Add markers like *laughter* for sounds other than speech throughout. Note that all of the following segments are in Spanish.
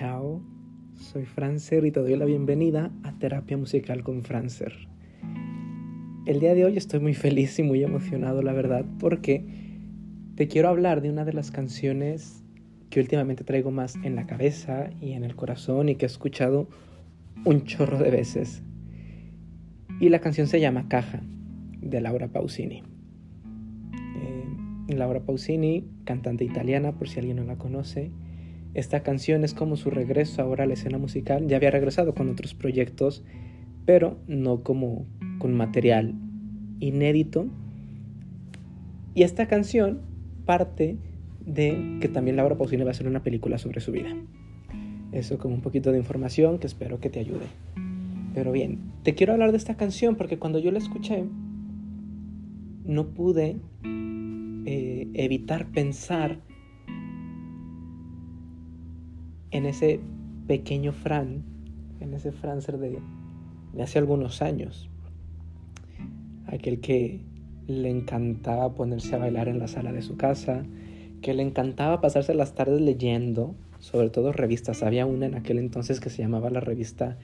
Chao, soy Francer y te doy la bienvenida a Terapia Musical con Francer. El día de hoy estoy muy feliz y muy emocionado, la verdad, porque te quiero hablar de una de las canciones que últimamente traigo más en la cabeza y en el corazón y que he escuchado un chorro de veces. Y la canción se llama Caja, de Laura Pausini. Eh, Laura Pausini, cantante italiana, por si alguien no la conoce. Esta canción es como su regreso ahora a la escena musical. Ya había regresado con otros proyectos, pero no como con material inédito. Y esta canción parte de que también Laura Pausini va a hacer una película sobre su vida. Eso como un poquito de información que espero que te ayude. Pero bien, te quiero hablar de esta canción porque cuando yo la escuché, no pude eh, evitar pensar en ese pequeño Fran, en ese Francer de, de hace algunos años. Aquel que le encantaba ponerse a bailar en la sala de su casa, que le encantaba pasarse las tardes leyendo, sobre todo revistas. Había una en aquel entonces que se llamaba la revista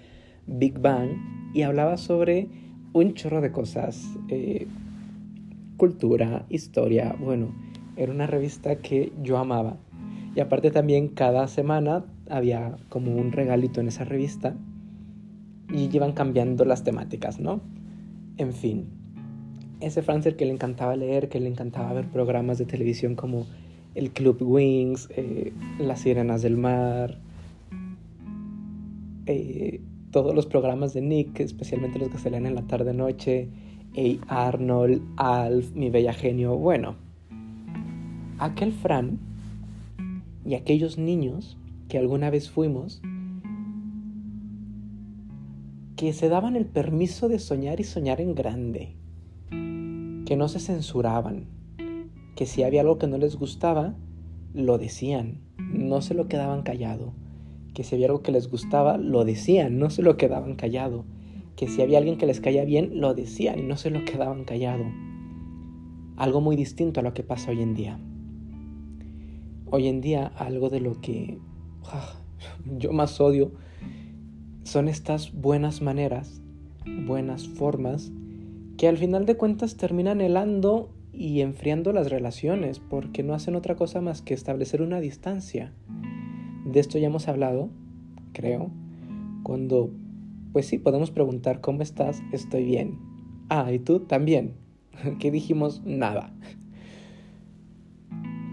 Big Bang y hablaba sobre un chorro de cosas, eh, cultura, historia, bueno, era una revista que yo amaba. Y aparte también cada semana había como un regalito en esa revista y iban cambiando las temáticas, ¿no? En fin, ese Francer que le encantaba leer, que le encantaba ver programas de televisión como el Club Wings, eh, Las Sirenas del Mar, eh, todos los programas de Nick, especialmente los que se leen en la tarde-noche, Hey Arnold, Alf, Mi Bella Genio, bueno, aquel Fran y aquellos niños que alguna vez fuimos, que se daban el permiso de soñar y soñar en grande, que no se censuraban, que si había algo que no les gustaba, lo decían, no se lo quedaban callado, que si había algo que les gustaba, lo decían, no se lo quedaban callado, que si había alguien que les caía bien, lo decían y no se lo quedaban callado. Algo muy distinto a lo que pasa hoy en día. Hoy en día algo de lo que yo más odio son estas buenas maneras, buenas formas, que al final de cuentas terminan helando y enfriando las relaciones, porque no hacen otra cosa más que establecer una distancia. De esto ya hemos hablado, creo, cuando, pues sí, podemos preguntar, ¿cómo estás? Estoy bien. Ah, ¿y tú también? *laughs* ¿Qué dijimos? Nada.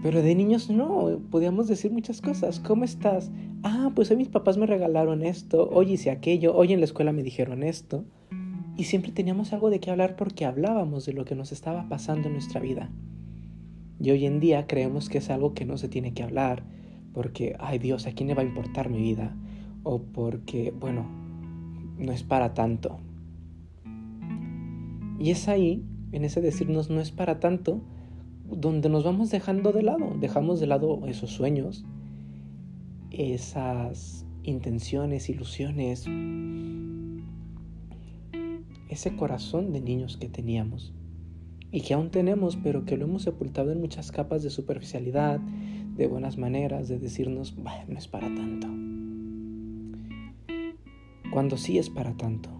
Pero de niños no, podíamos decir muchas cosas. ¿Cómo estás? Ah, pues hoy mis papás me regalaron esto, hoy hice aquello, hoy en la escuela me dijeron esto. Y siempre teníamos algo de qué hablar porque hablábamos de lo que nos estaba pasando en nuestra vida. Y hoy en día creemos que es algo que no se tiene que hablar porque, ay Dios, ¿a quién le va a importar mi vida? O porque, bueno, no es para tanto. Y es ahí, en ese decirnos no es para tanto, donde nos vamos dejando de lado, dejamos de lado esos sueños, esas intenciones, ilusiones, ese corazón de niños que teníamos y que aún tenemos, pero que lo hemos sepultado en muchas capas de superficialidad, de buenas maneras, de decirnos, bueno, no es para tanto. Cuando sí es para tanto,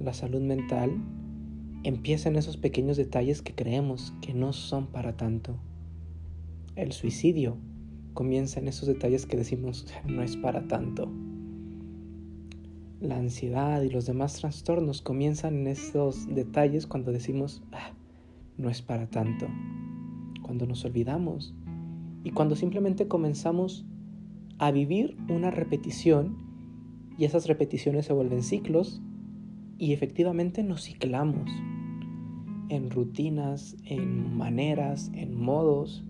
la salud mental empieza en esos pequeños detalles que creemos que no son para tanto. El suicidio comienza en esos detalles que decimos no es para tanto. La ansiedad y los demás trastornos comienzan en esos detalles cuando decimos ah, no es para tanto. Cuando nos olvidamos y cuando simplemente comenzamos a vivir una repetición y esas repeticiones se vuelven ciclos y efectivamente nos ciclamos en rutinas, en maneras, en modos.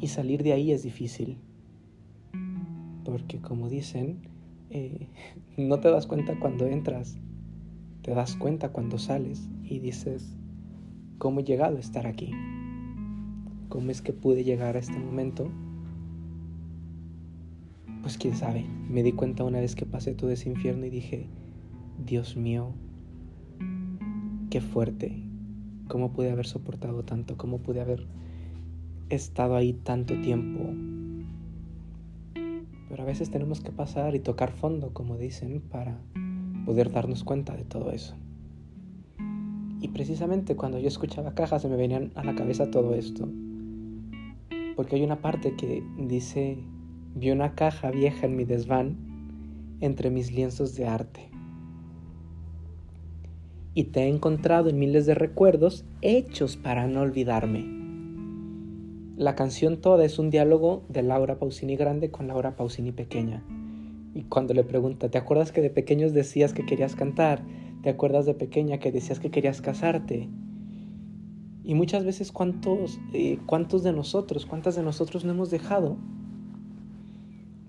Y salir de ahí es difícil. Porque como dicen, eh, *laughs* no te das cuenta cuando entras, te das cuenta cuando sales y dices, ¿cómo he llegado a estar aquí? ¿Cómo es que pude llegar a este momento? Pues quién sabe, me di cuenta una vez que pasé todo ese infierno y dije, Dios mío, qué fuerte. ¿Cómo pude haber soportado tanto? ¿Cómo pude haber estado ahí tanto tiempo? Pero a veces tenemos que pasar y tocar fondo, como dicen, para poder darnos cuenta de todo eso. Y precisamente cuando yo escuchaba cajas se me venían a la cabeza todo esto. Porque hay una parte que dice, vi una caja vieja en mi desván entre mis lienzos de arte. Y te he encontrado en miles de recuerdos hechos para no olvidarme. La canción toda es un diálogo de Laura Pausini grande con Laura Pausini pequeña. Y cuando le pregunta, ¿te acuerdas que de pequeños decías que querías cantar? ¿Te acuerdas de pequeña que decías que querías casarte? Y muchas veces cuántos, eh, cuántos de nosotros, cuántas de nosotros no hemos dejado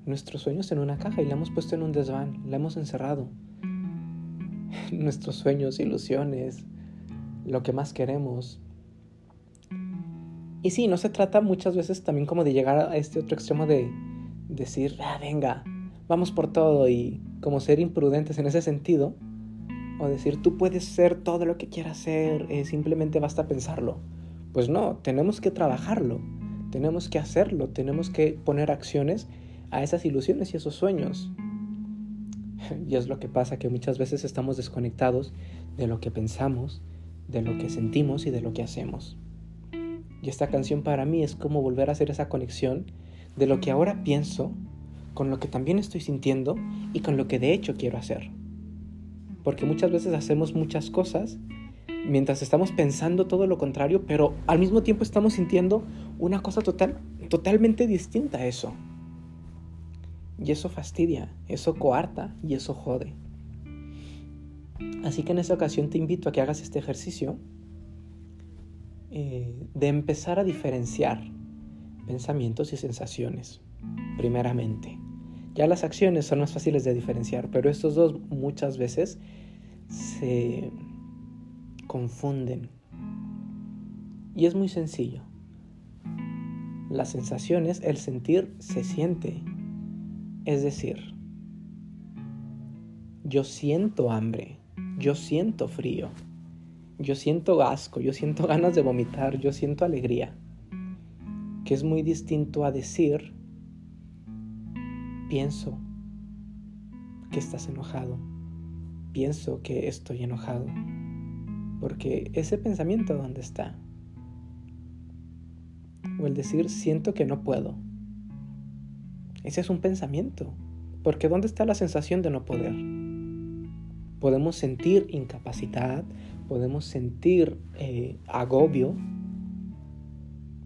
nuestros sueños en una caja y la hemos puesto en un desván, la hemos encerrado. Nuestros sueños, ilusiones, lo que más queremos. Y sí, no se trata muchas veces también como de llegar a este otro extremo de decir, ah, venga, vamos por todo y como ser imprudentes en ese sentido, o decir, tú puedes ser todo lo que quieras ser, eh, simplemente basta pensarlo. Pues no, tenemos que trabajarlo, tenemos que hacerlo, tenemos que poner acciones a esas ilusiones y esos sueños. *laughs* Y es lo que pasa, que muchas veces estamos desconectados de lo que pensamos, de lo que sentimos y de lo que hacemos. Y esta canción para mí es como volver a hacer esa conexión de lo que ahora pienso con lo que también estoy sintiendo y con lo que de hecho quiero hacer porque muchas veces hacemos muchas cosas mientras estamos pensando todo lo contrario, pero al mismo tiempo estamos sintiendo una cosa total, totalmente distinta a eso. Y eso fastidia, eso coarta y eso jode. Así que en esta ocasión te invito a que hagas este ejercicio eh, de empezar a diferenciar pensamientos y sensaciones, primeramente. Ya las acciones son más fáciles de diferenciar, pero estos dos muchas veces se confunden. Y es muy sencillo. Las sensaciones, el sentir se siente. Es decir, yo siento hambre, yo siento frío, yo siento asco, yo siento *laughs* ganas de vomitar, yo siento alegría. Que es muy distinto a decir, pienso que estás enojado, pienso que estoy enojado, porque ese pensamiento dónde está. O el decir siento que no puedo. Ese es un pensamiento, porque ¿dónde está la sensación de no poder? Podemos sentir incapacidad, podemos sentir eh, agobio,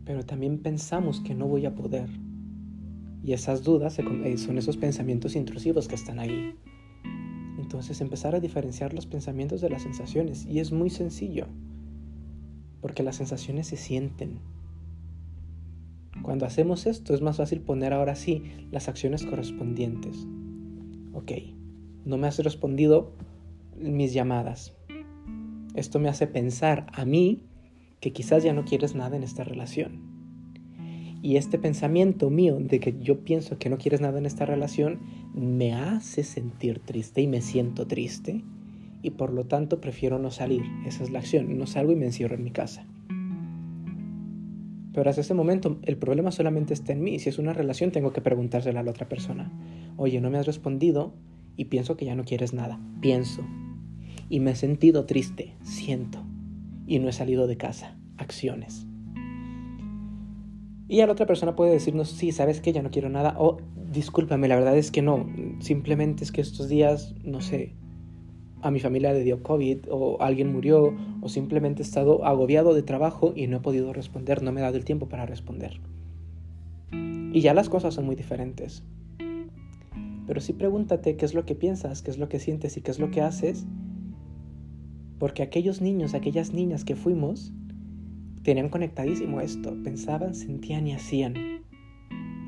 pero también pensamos que no voy a poder. Y esas dudas eh, son esos pensamientos intrusivos que están ahí. Entonces empezar a diferenciar los pensamientos de las sensaciones. Y es muy sencillo. Porque las sensaciones se sienten. Cuando hacemos esto es más fácil poner ahora sí las acciones correspondientes. Ok, no me has respondido mis llamadas. Esto me hace pensar a mí que quizás ya no quieres nada en esta relación. Y este pensamiento mío de que yo pienso que no quieres nada en esta relación me hace sentir triste y me siento triste y por lo tanto prefiero no salir. Esa es la acción. No salgo y me encierro en mi casa. Pero hasta ese momento el problema solamente está en mí. Si es una relación tengo que preguntársela a la otra persona. Oye, no me has respondido y pienso que ya no quieres nada. Pienso. Y me he sentido triste. Siento. Y no he salido de casa. Acciones. Y a la otra persona puede decirnos, sí, sabes que ya no quiero nada, o discúlpame, la verdad es que no, simplemente es que estos días, no sé, a mi familia le dio COVID, o alguien murió, o simplemente he estado agobiado de trabajo y no he podido responder, no me he dado el tiempo para responder. Y ya las cosas son muy diferentes. Pero sí pregúntate qué es lo que piensas, qué es lo que sientes y qué es lo que haces, porque aquellos niños, aquellas niñas que fuimos, Tenían conectadísimo esto, pensaban, sentían y hacían,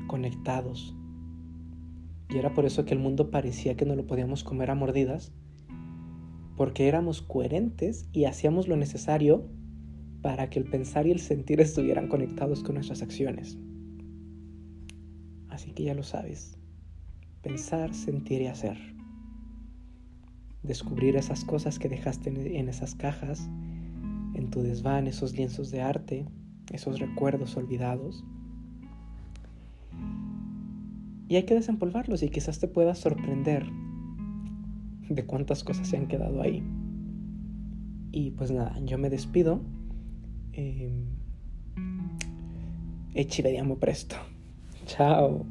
conectados. Y era por eso que el mundo parecía que no lo podíamos comer a mordidas, porque éramos coherentes y hacíamos lo necesario para que el pensar y el sentir estuvieran conectados con nuestras acciones. Así que ya lo sabes, pensar, sentir y hacer. Descubrir esas cosas que dejaste en esas cajas en tu desván esos lienzos de arte, esos recuerdos olvidados. Y hay que desempolvarlos y quizás te puedas sorprender de cuántas cosas se han quedado ahí. Y pues nada, yo me despido. Eh, e ci vediamo presto. Ciao!